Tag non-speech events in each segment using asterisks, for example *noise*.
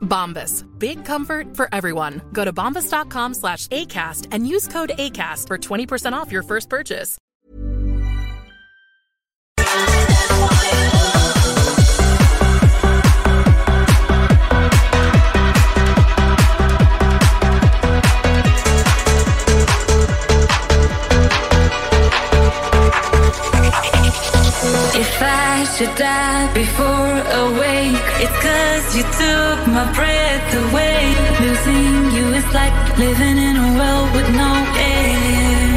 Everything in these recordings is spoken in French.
Bombas. Big comfort for everyone. Go to bombas.com slash ACAST and use code ACAST for 20% off your first purchase. If I should die before awake, it's cause you took my breath away. Losing you is like living in a world with no air.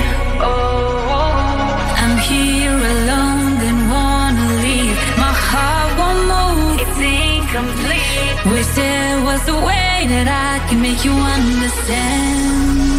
Oh, I'm here alone, then wanna leave. My heart won't move, it's incomplete. Wish there was a way that I can make you understand.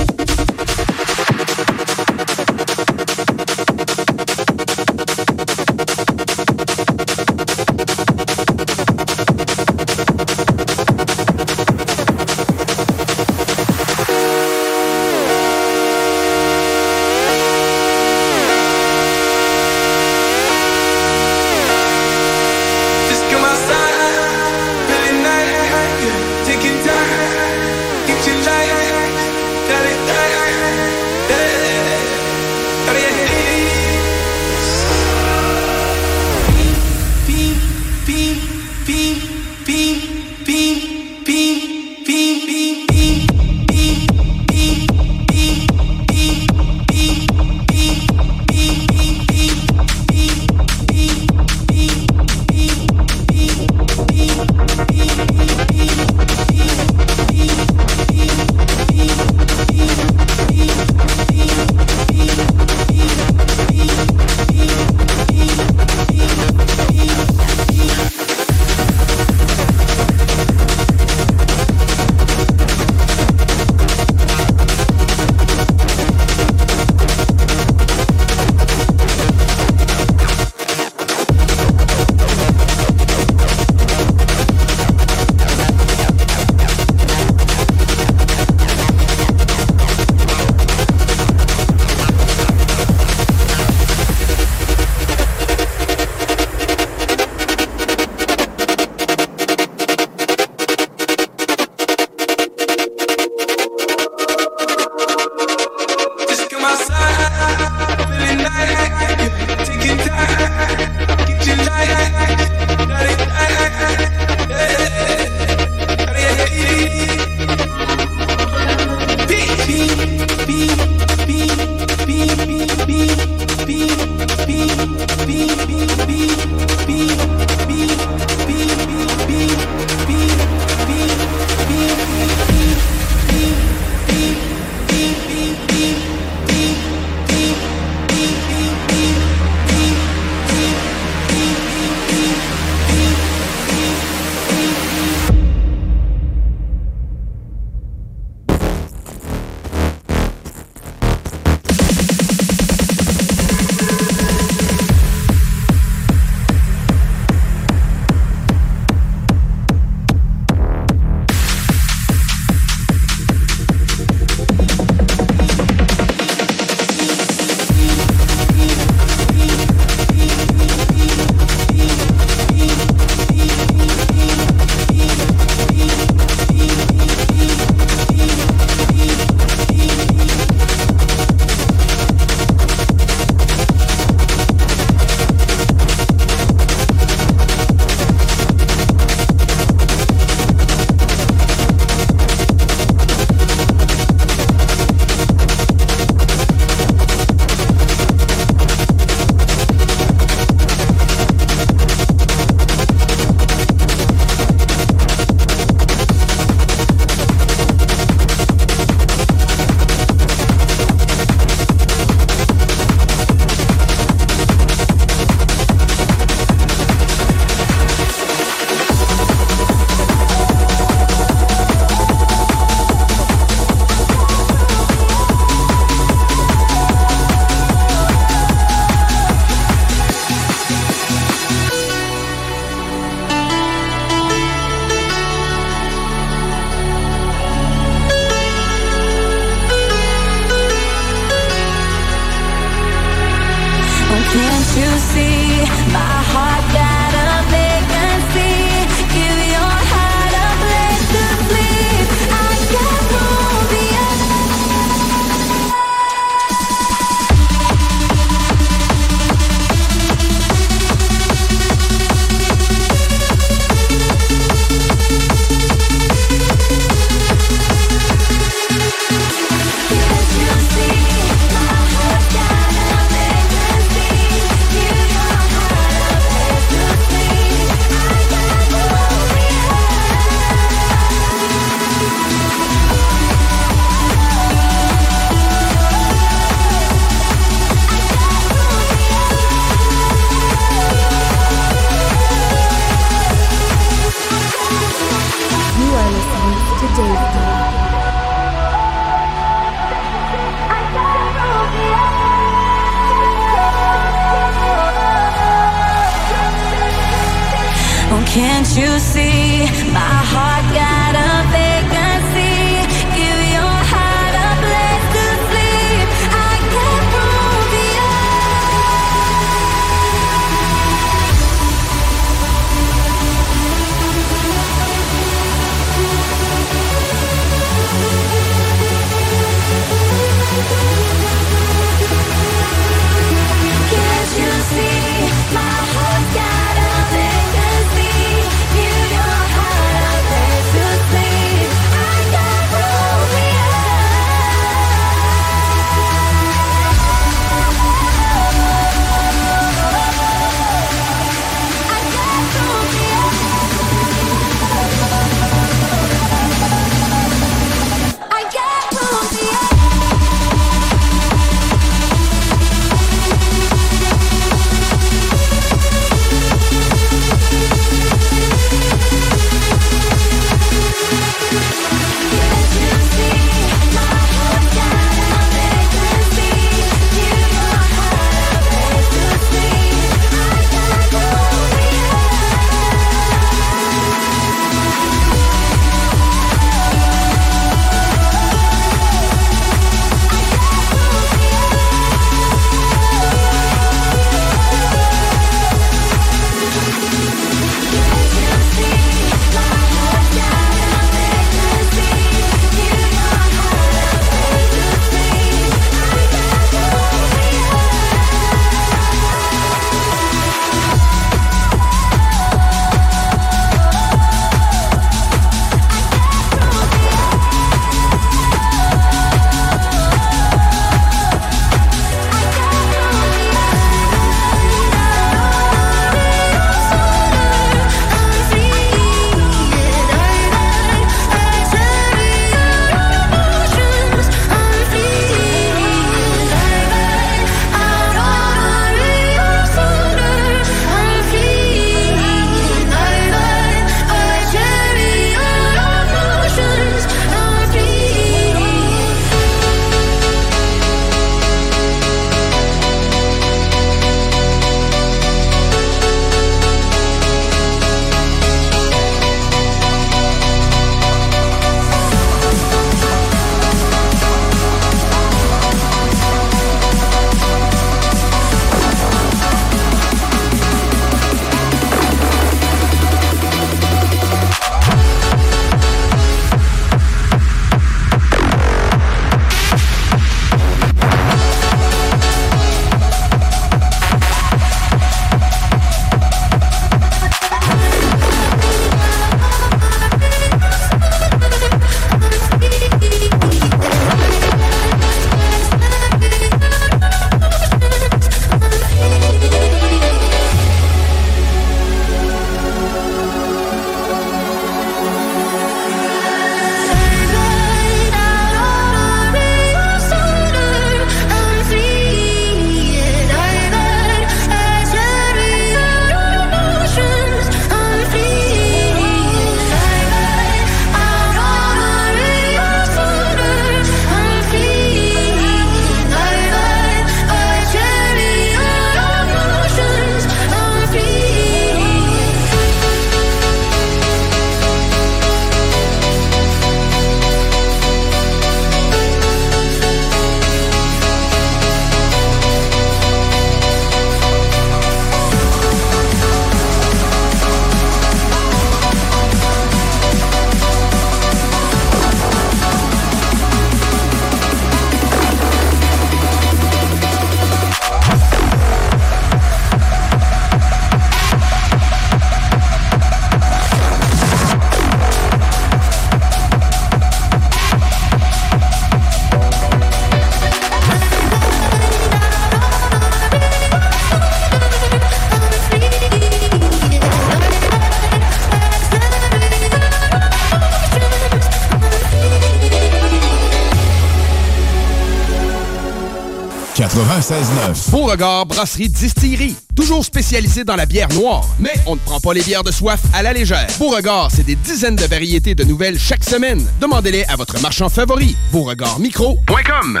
96.9. Beauregard Brasserie Distillerie. Toujours spécialisé dans la bière noire. Mais on ne prend pas les bières de soif à la légère. Beauregard, c'est des dizaines de variétés de nouvelles chaque semaine. Demandez-les à votre marchand favori. BeauregardMicro.com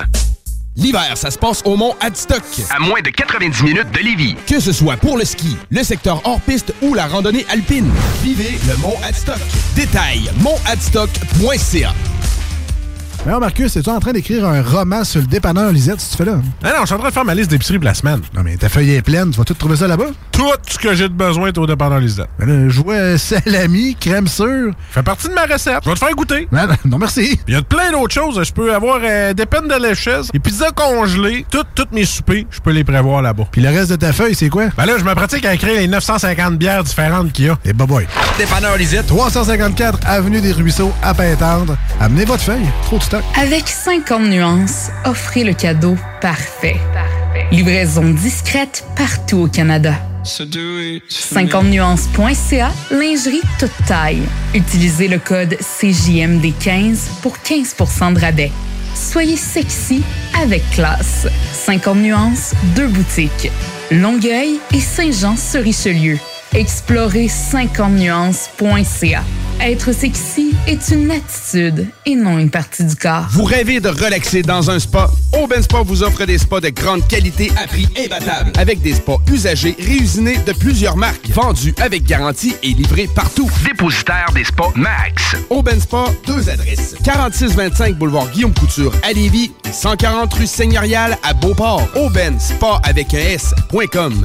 L'hiver, ça se passe au Mont Adstock. À moins de 90 minutes de Lévis. Que ce soit pour le ski, le secteur hors-piste ou la randonnée alpine. Vivez le Mont Adstock. Détail, montadstock.ca alors, Marcus, es-tu en train d'écrire un roman sur le dépanneur Lisette, si tu fais là? Ah non, je suis en train de faire ma liste d'épicerie pour la semaine. Non, mais ta feuille est pleine, tu vas tout trouver ça là-bas? Tout ce que j'ai de besoin est au dépanneur Lisette. Ben je vois salami, crème sûre. Fait partie de ma recette. Je vais te faire goûter. Non, non merci. Il y a plein d'autres choses. Je peux avoir euh, des peines de lécheuse, des pizzas congelées, toutes mes soupers, je peux les prévoir là-bas. Puis le reste de ta feuille, c'est quoi? Ben là, je me pratique à écrire les 950 bières différentes qu'il y a. Et bah boy. Dépanneur Lisette. 354 Avenue des Ruisseaux, à Pintendre. Amenez votre feuille. Trop de stock. Avec 50 nuances, offrez le cadeau parfait. Livraison discrète partout au Canada. 50nuances.ca, lingerie toute taille. Utilisez le code CJMD15 pour 15% de rabais. Soyez sexy avec classe. 50 nuances, deux boutiques. Longueuil et Saint-Jean-sur-Richelieu. Explorez 50nuances.ca. Être sexy est une attitude et non une partie du corps. Vous rêvez de relaxer dans un spa? Aubin Spa vous offre des spas de grande qualité à prix imbattable. Avec des spas usagés réusinés de plusieurs marques. Vendus avec garantie et livrés partout. Dépositaire des spas Max. Aubin Spa, deux adresses. 4625 boulevard Guillaume Couture à Lévis et 140 rue Seigneurial à Beauport. Aubin Spa avec un S.com.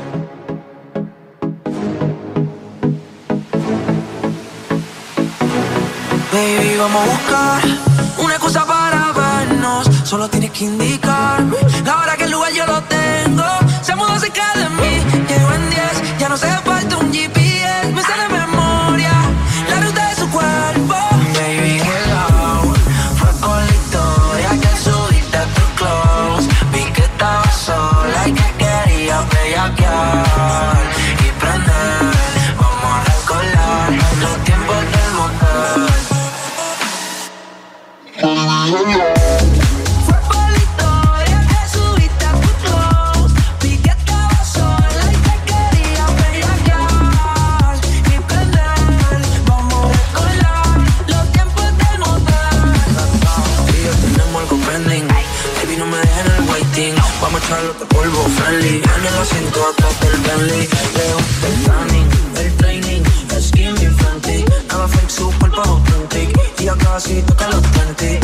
vamos a buscar una excusa para vernos. Solo tienes que indicarme friendly En el asiento atrás del Bentley. Leo el tanning, el training El skin bien fancy Nada fake, su cuerpo authentic. Y ya casi toca los 20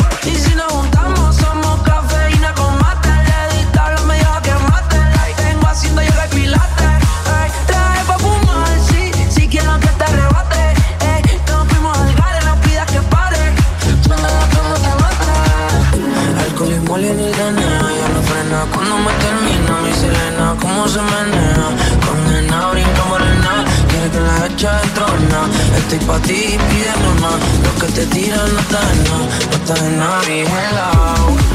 pa' ti, pídeme más Lo que te tiran no está en nada No está en nada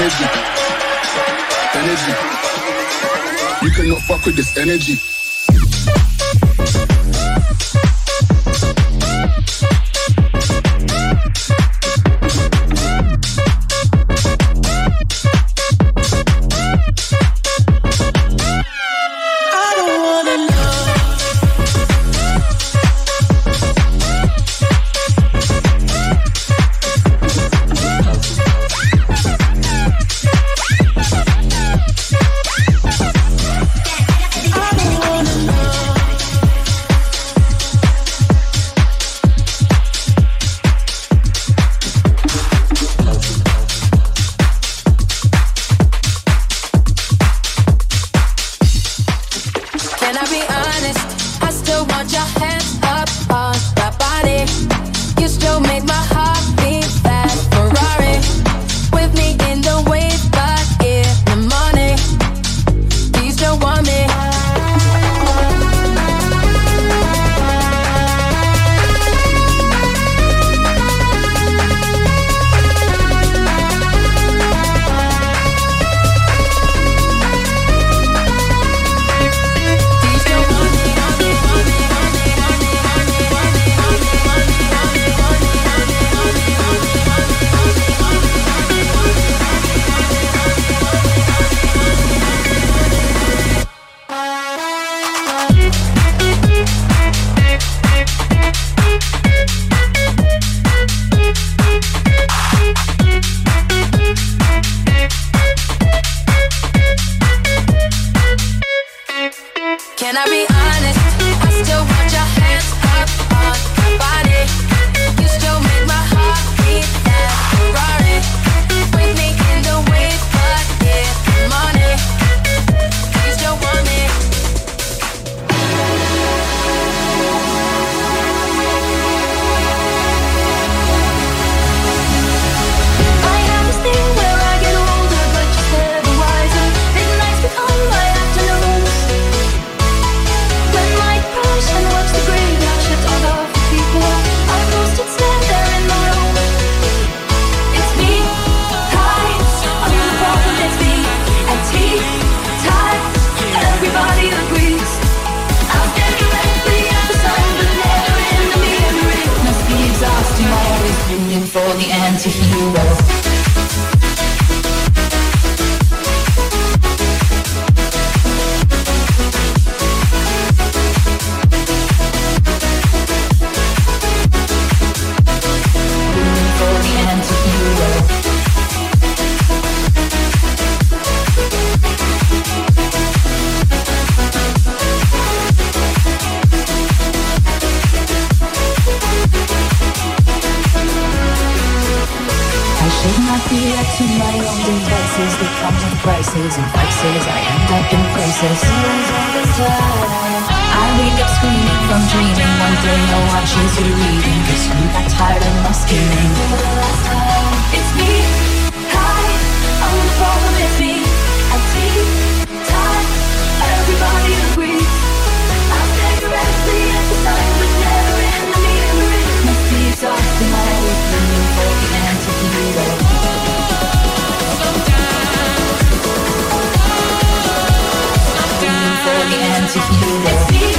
Energy. Energy. You cannot fuck with this energy. The antidote. It's me.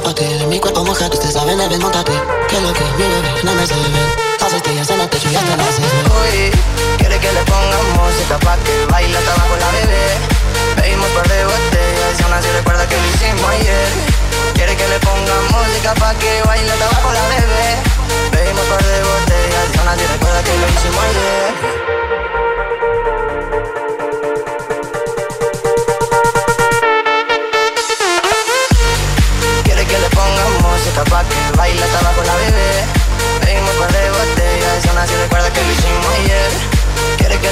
Empápate De mi cuerpo mojado, ustedes saben, deben montarte Que lo que mi bebé, no me ven las estrellas en el techo y hasta las. Uy, quiere que le ponga música pa' que baile hasta abajo la bebé. Pedimos par de botellas y aún así recuerda que lo hicimos ayer. Quiere que le ponga música pa' que baile hasta abajo la bebé. Pedimos par de botellas y aún así recuerda que lo hicimos ayer.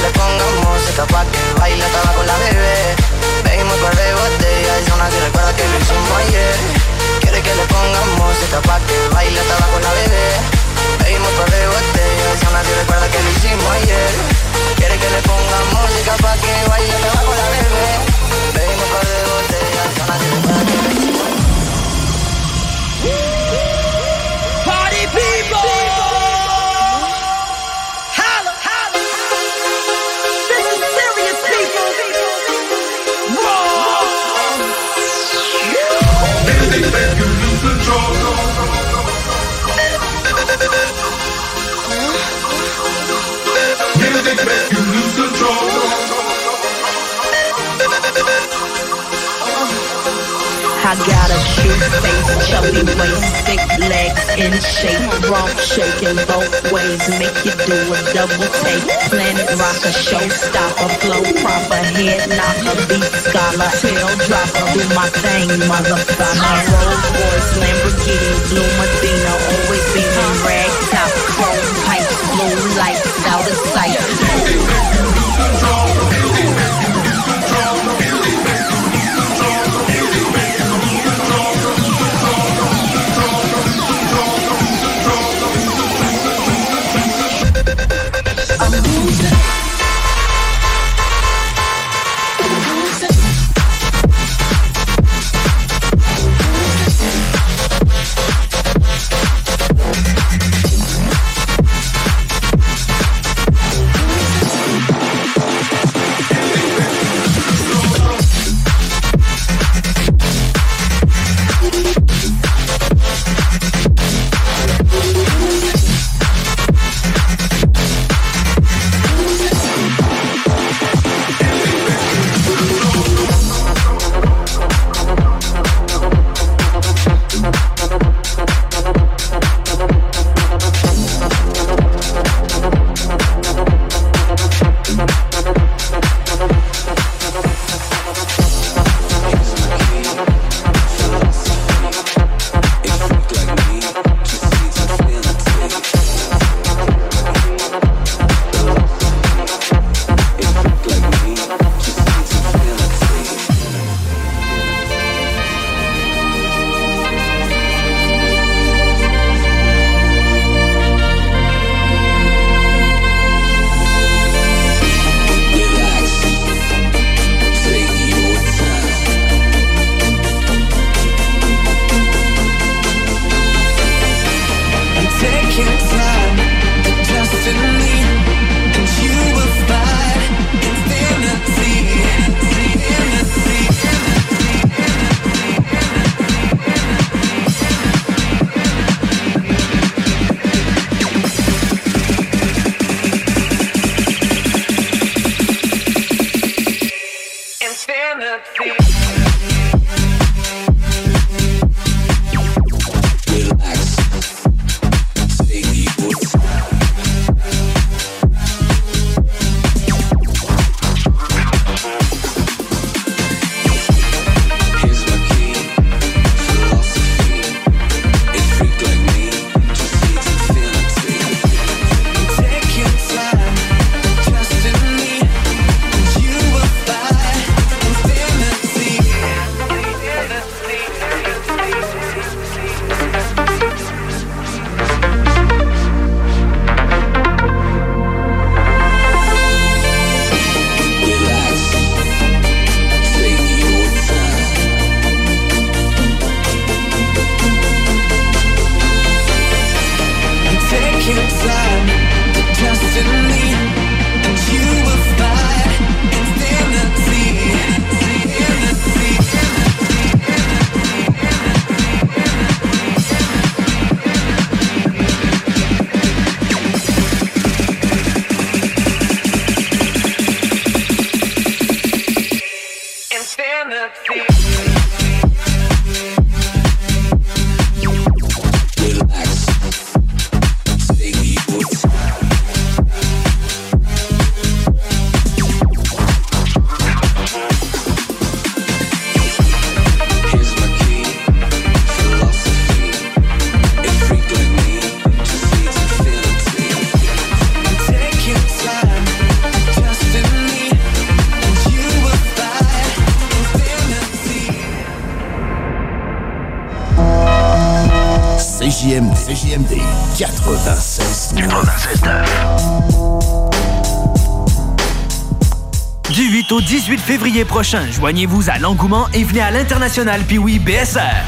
Que le ponga música pa' que baile hasta abajo la bebé. Pedimos par de botellas y aún así recuerda que lo hicimos ayer. Quiere que le ponga música pa' que baile hasta abajo la bebé. Pedimos par de botellas y aún así recuerda que lo hicimos ayer. Quiere que le ponga música pa' que baile hasta abajo la bebé. Pedimos par de botellas y aún así recuerda que lo hicimos Party I got a cute face, chubby waist, thick legs in shape, rump shaking both ways, make you do a double take. Planet rocker, showstopper, flow proper, head knocker, beat scholar, tail dropper, do my thing, motherfucker. Rolls Royce, Lamborghini, Blue Medina, always beaming rag top, chrome pipes, blue lights out of sight. 18 février prochain, joignez-vous à l'engouement et venez à l'International Piwi BSR.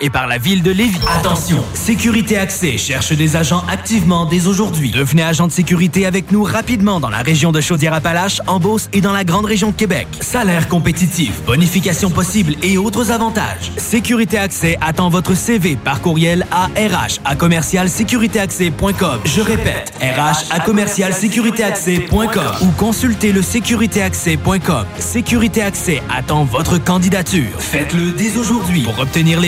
Et par la ville de Lévis. Attention, Sécurité Accès cherche des agents activement dès aujourd'hui. Devenez agent de sécurité avec nous rapidement dans la région de Chaudière-Appalaches, en Beauce et dans la grande région de Québec. Salaire compétitif, bonification possible et autres avantages. Sécurité Accès attend votre CV par courriel à RH à commercialsécuritéaccès.com. Je répète, RH à commercialsécuritéaccès.com ou consultez le sécuritéaccès.com. Sécurité Accès attend votre candidature. Faites-le dès aujourd'hui pour obtenir les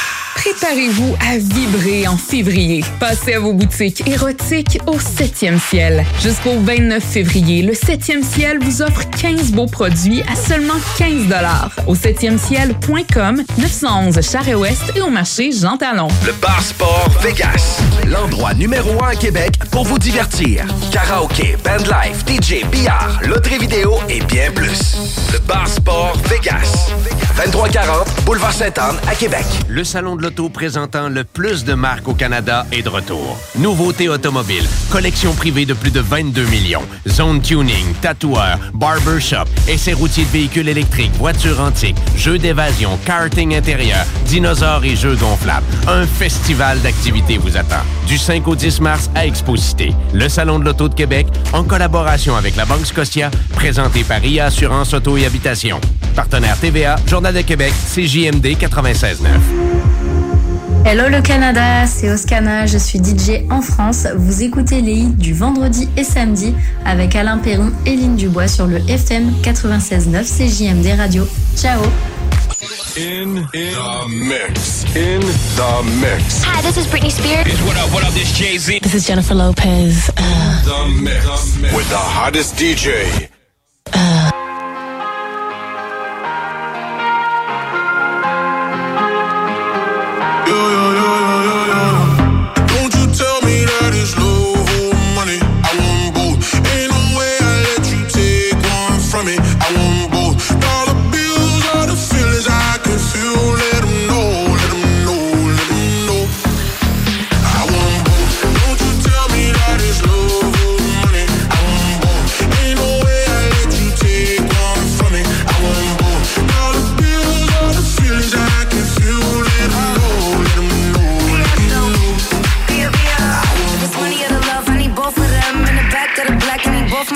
Préparez-vous à vibrer en février. Passez à vos boutiques érotiques au 7e ciel. Jusqu'au 29 février, le 7e ciel vous offre 15 beaux produits à seulement 15 Au 7e ciel.com, 911 Charest-Ouest et au marché Jean Talon. Le Bar Sport Vegas. L'endroit numéro un à Québec pour vous divertir. Karaoke, bandlife, DJ, billard, loterie vidéo et bien plus. Le Bar Sport Vegas. 2340 Boulevard Sainte-Anne à Québec. Le salon de l'auto présentant le plus de marques au Canada est de retour. Nouveautés automobiles, collection privée de plus de 22 millions, zone tuning, tatoueur, barbershop, essais routiers de véhicules électriques, voitures antiques, jeux d'évasion, karting intérieur, dinosaures et jeux gonflables. Un festival d'activités vous attend. Du 5 au 10 mars à Exposité. Le salon de l'auto de Québec, en collaboration avec la Banque Scotia, présenté par IA Assurance Auto et Habitation. Partenaire TVA, Journal de Québec, CJMD 96.9. Hello le Canada, c'est Oscana, je suis DJ en France. Vous écoutez les hits du vendredi et samedi avec Alain Perron et Lynn Dubois sur le FM 96.9 CJMD Radio. Ciao In, the mix. In the mix. Hi, this is Britney Spears. what up, what up, this Jay-Z. This is Jennifer Lopez. Uh, The mix. With the hottest DJ. Don't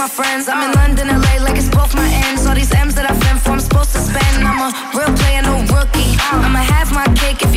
my friends. I'm in London, LA, like it's both my ends. All these M's that I fend for, I'm supposed to spend. I'm a real player, no rookie. I'ma have my cake if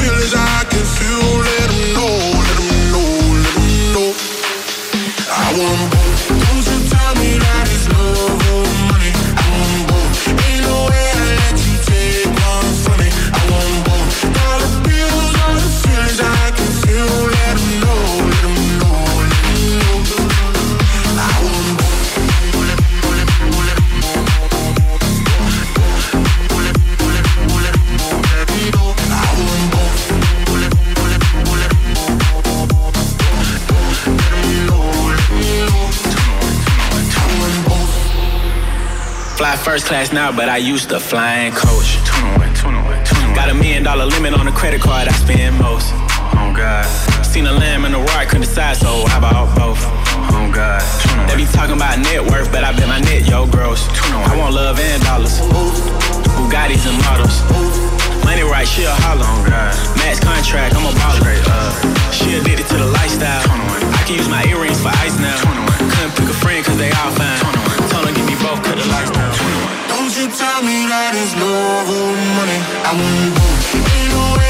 feel I can feel. Let fly first class now, but I used to fly in coach. Got a million dollar limit on the credit card I spend most. Oh God. Seen a lamb and a rock, couldn't decide, so I bought both. Oh God. They be talking about net worth, but I bet my net yo gross. I want love and dollars. Bugattis and models. Money right, she a holler. Oh. Max contract, I'm a baller. She addicted to the lifestyle. I can use my earrings for ice now. Couldn't pick a friend cause they all fine. Don't you tell me that it's love or money? I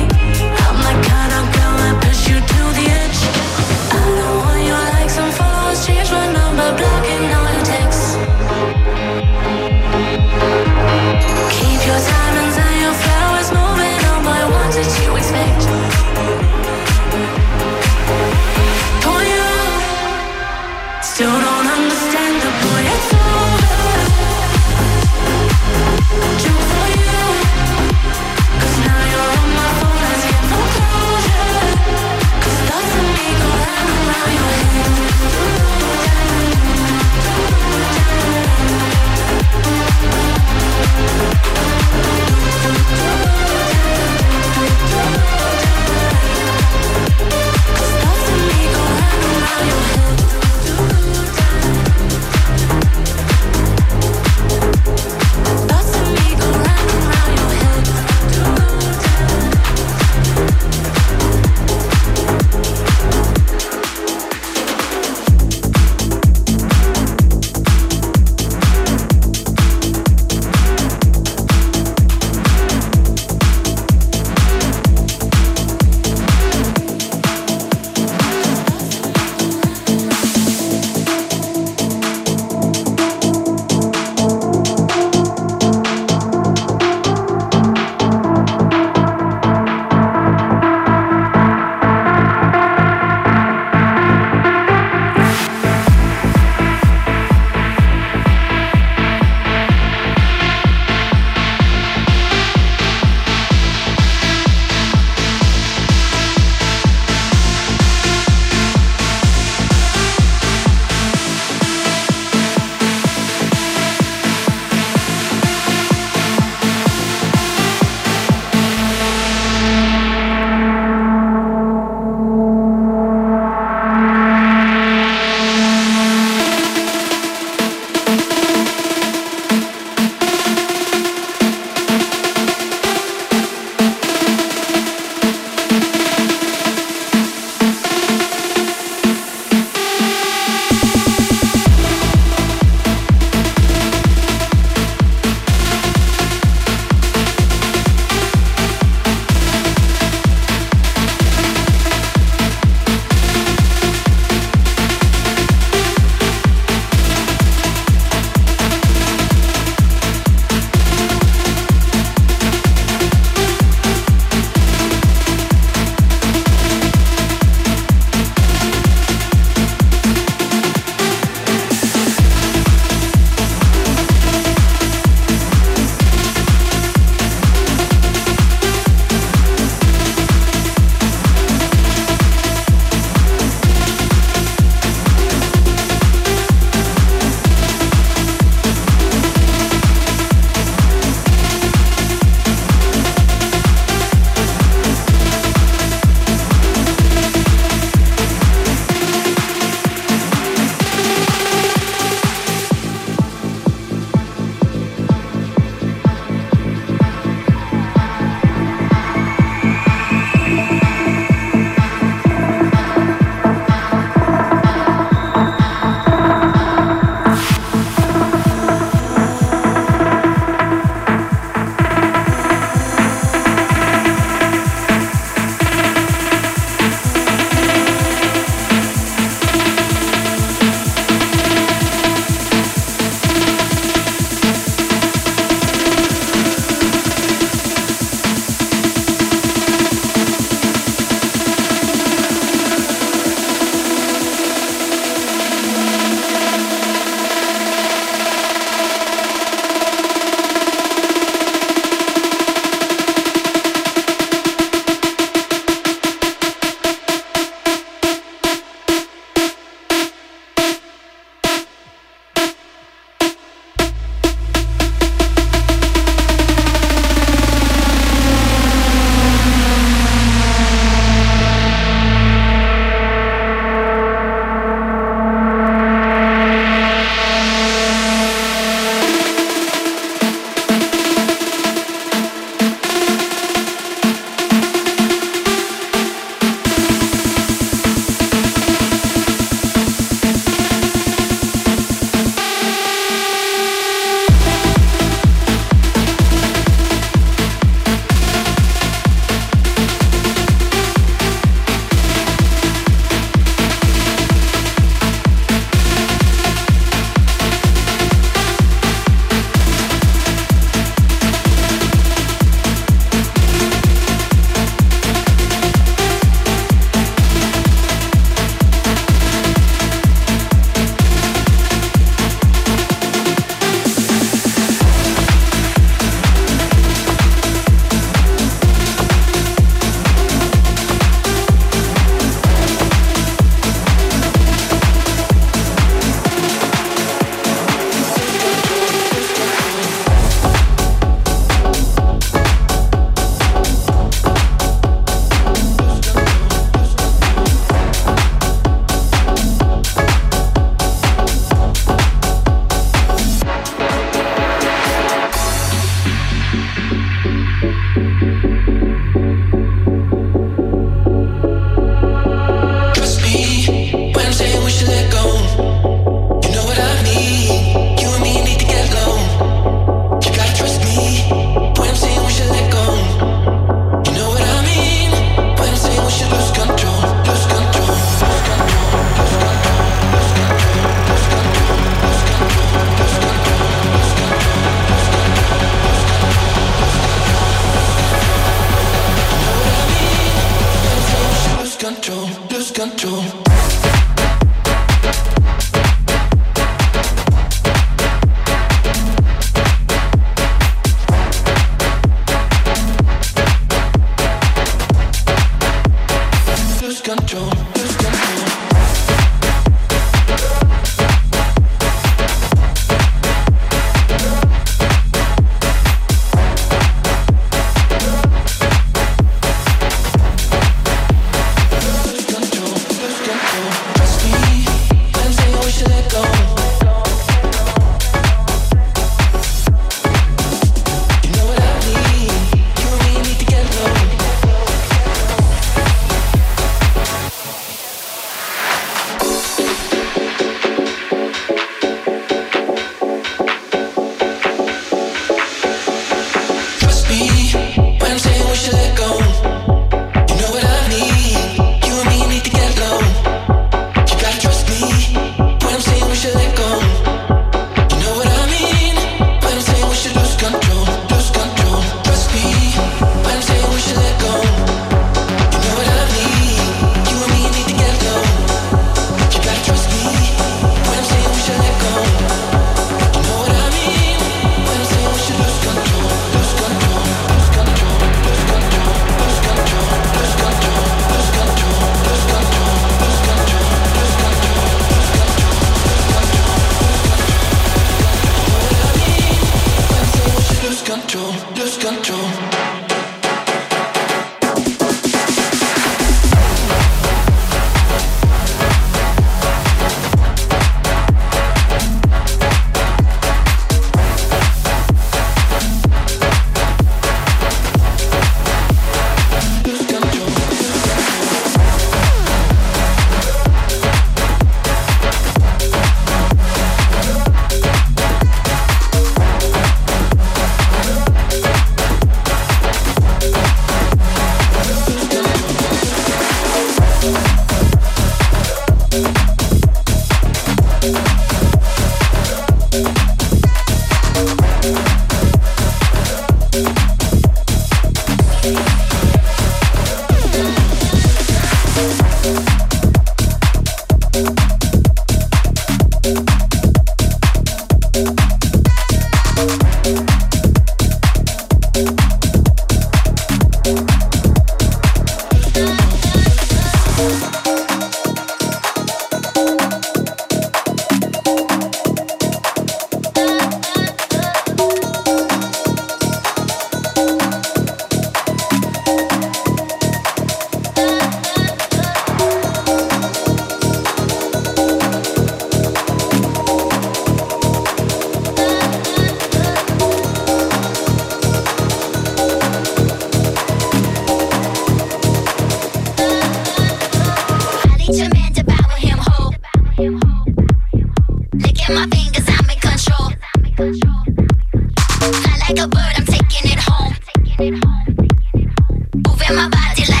Moving my body like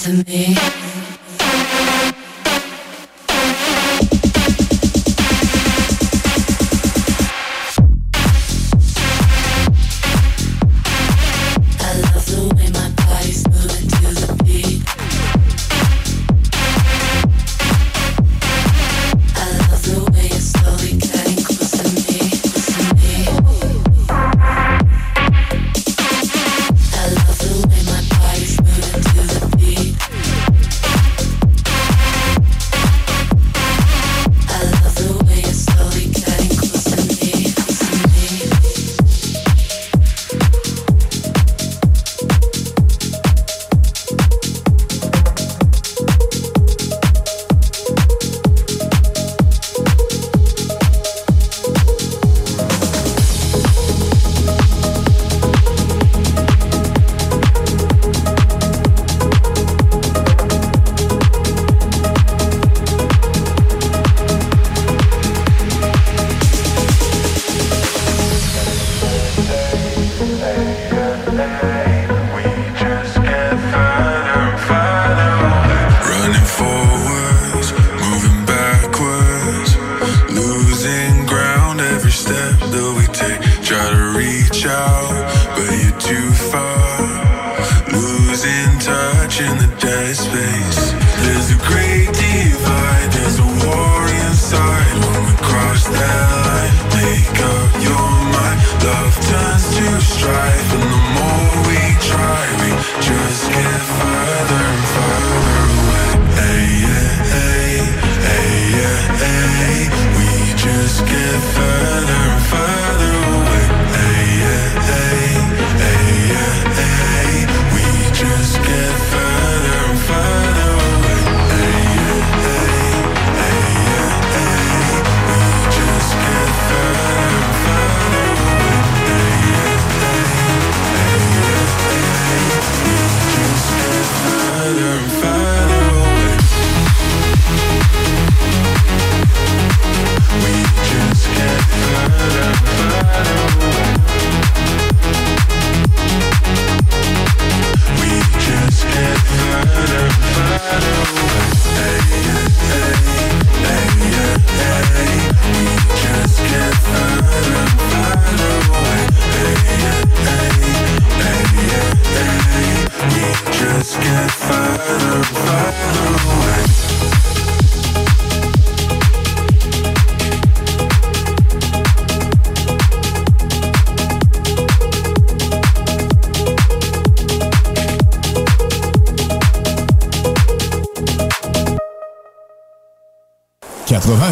to me.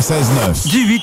96.9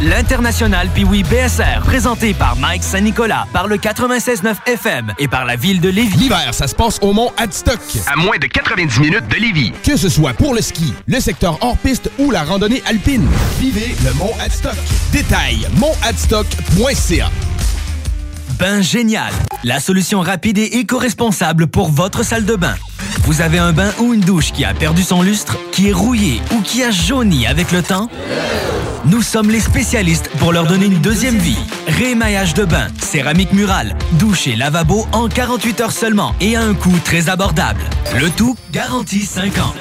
L'international Piwi BSR, présenté par Mike Saint-Nicolas, par le 96.9 FM et par la ville de Lévis. L'hiver, ça se passe au Mont Adstock. À moins de 90 minutes de Lévis. Que ce soit pour le ski, le secteur hors-piste ou la randonnée alpine, vivez le Mont Adstock. Détail, montadstock.ca. Bain Génial, la solution rapide et éco-responsable pour votre salle de bain. Vous avez un bain ou une douche qui a perdu son lustre, qui est rouillé ou qui a jauni avec le temps? Nous sommes les spécialistes pour leur donner une deuxième vie. Rémaillage de bain, céramique murale, douche et lavabo en 48 heures seulement et à un coût très abordable. Le tout garantie 5 ans.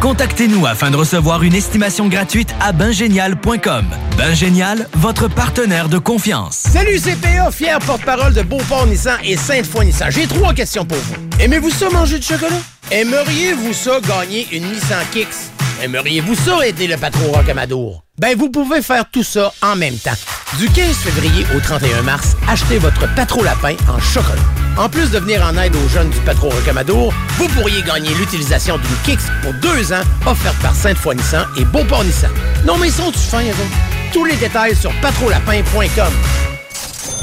Contactez-nous afin de recevoir une estimation gratuite à bingénial.com. Bingénial, votre partenaire de confiance. Salut CPA, fier porte-parole de Beauport Nissan et Sainte-Foy Nissan. J'ai trois questions pour vous. Aimez-vous ça manger du chocolat? Aimeriez-vous ça gagner une Nissan Kicks? Aimeriez-vous ça aider le patron Rocamadour? Ben, vous pouvez faire tout ça en même temps. Du 15 février au 31 mars, achetez votre Patro Lapin en chocolat. En plus de venir en aide aux jeunes du Patro Rocamadour, vous pourriez gagner l'utilisation d'une Kicks pour deux ans offerte par Sainte-Foy Nissan et Beauport Nissan. Non mais sont-tu fins? Tous les détails sur patrolapin.com.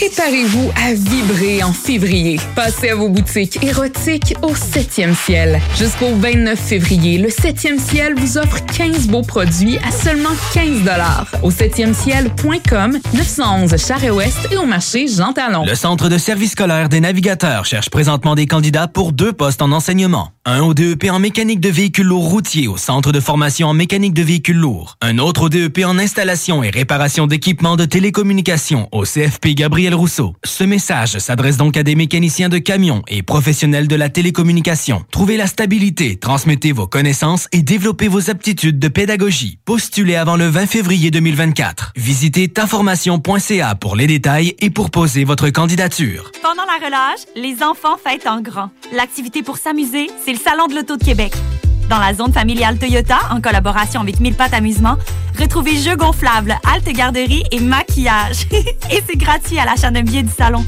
Préparez-vous à vibrer en février. Passez à vos boutiques érotiques au 7e ciel. Jusqu'au 29 février, le 7e ciel vous offre 15 beaux produits à seulement 15 Au 7e ciel.com, 911 Charest-Ouest et au marché Jean Talon. Le Centre de service scolaire des navigateurs cherche présentement des candidats pour deux postes en enseignement. Un au DEP en mécanique de véhicules lourds routiers au Centre de formation en mécanique de véhicules lourds. Un autre au DEP en installation et réparation d'équipements de télécommunications au CFP Gabriel Rousseau. Ce message s'adresse donc à des mécaniciens de camions et professionnels de la télécommunication. Trouvez la stabilité, transmettez vos connaissances et développez vos aptitudes de pédagogie. Postulez avant le 20 février 2024. Visitez taformation.ca pour les détails et pour poser votre candidature. Pendant la relâche, les enfants fêtent en grand. L'activité pour s'amuser, c'est le Salon de l'Auto de Québec. Dans la zone familiale Toyota, en collaboration avec Mille Pattes Amusement, retrouvez jeux gonflables, halte garderie et maquillage. *laughs* et c'est gratuit à l'achat d'un billet du salon.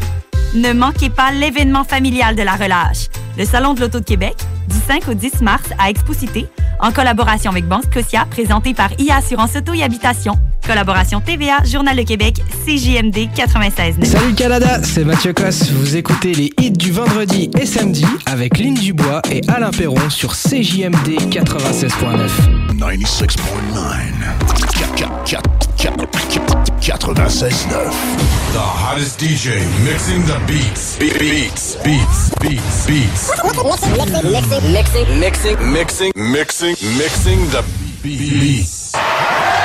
Ne manquez pas l'événement familial de la relâche. Le Salon de l'Auto de Québec, du 5 au 10 mars à Expo-Cité, en collaboration avec Banque Scotia, présenté par IA Assurance Auto et Habitation. Collaboration TVA, Journal de Québec, CJMD 96.9. Salut Canada, c'est Mathieu Cosse. Vous écoutez les hits du vendredi et samedi avec Lynn Dubois et Alain Perron sur CJMD 96.9. 96.9. 96.9. The hottest DJ mixing the beats. Be- beats, beats, beats, beats. Mixing, mixing, Mixing, mixing, mixing, mixing the beats.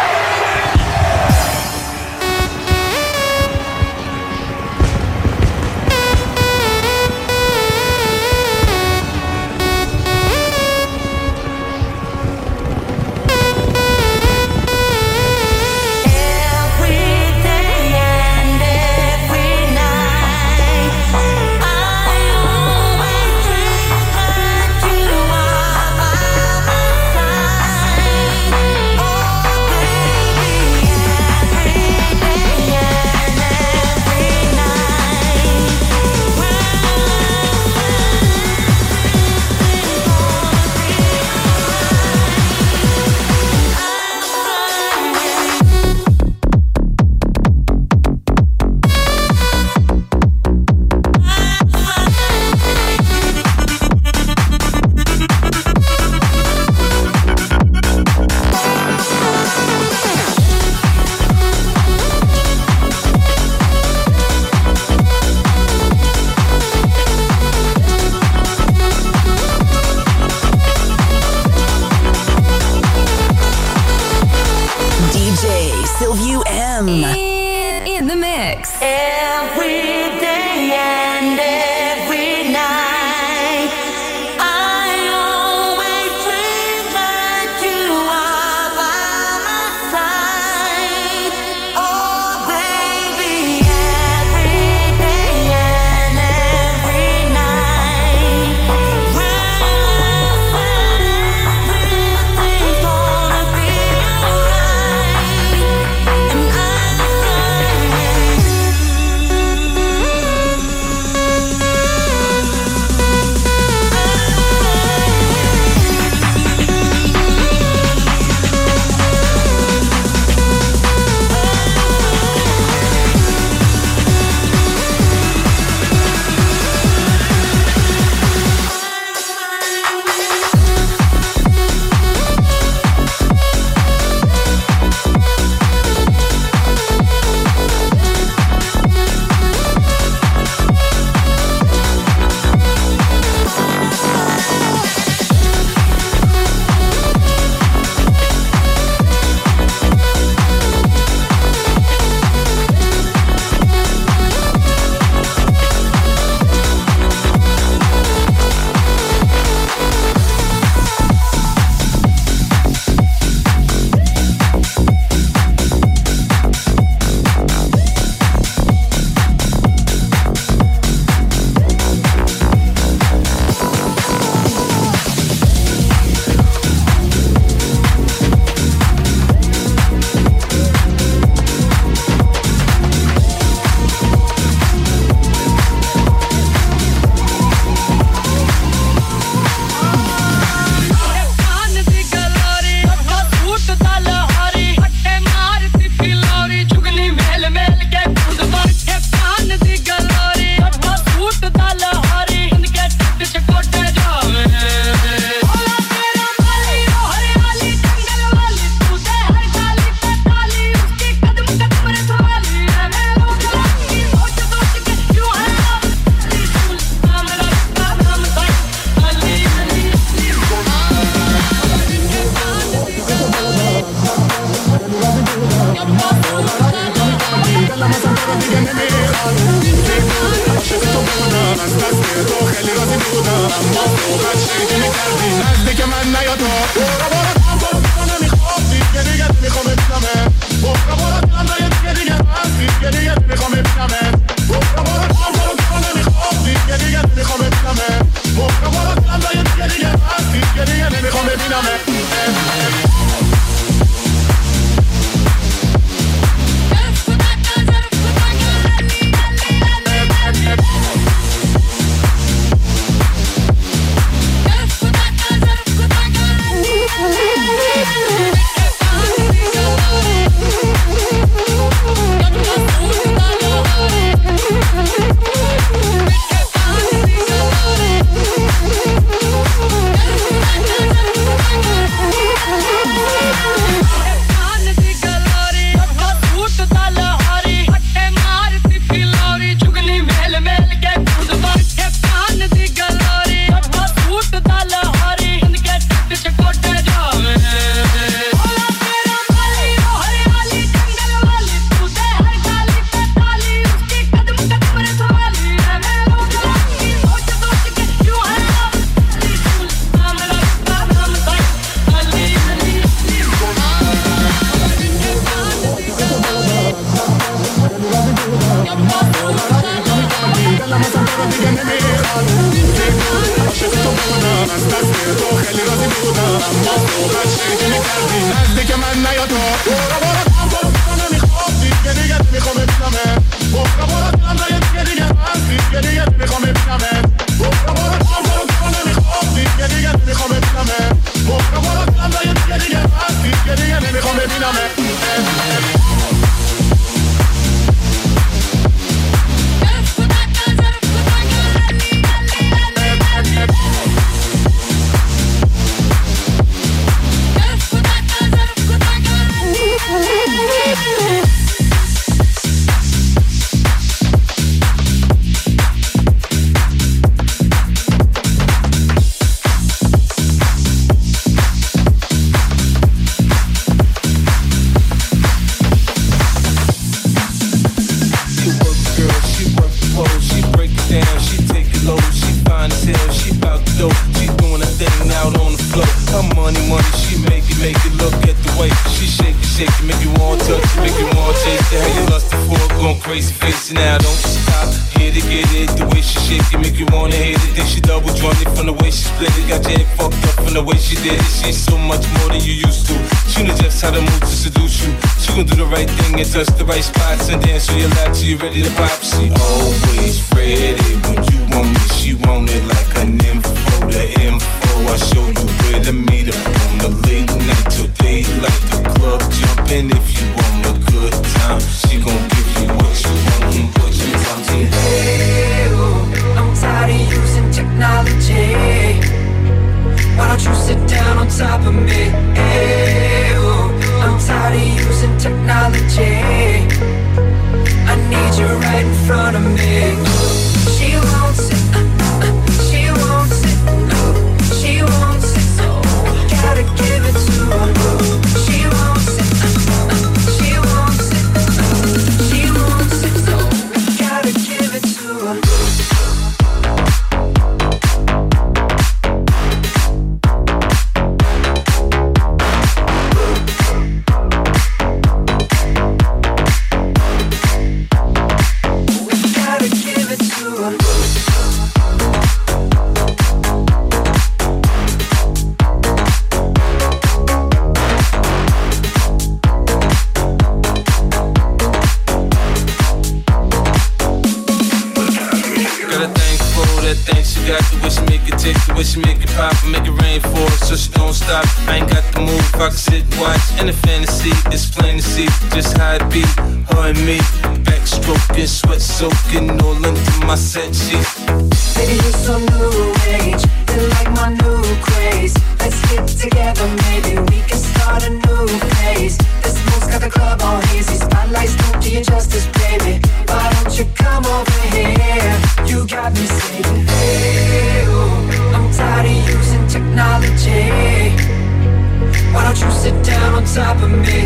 top of me.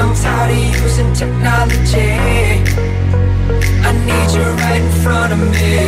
I'm tired of using technology. I need you right in front of me.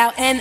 out. And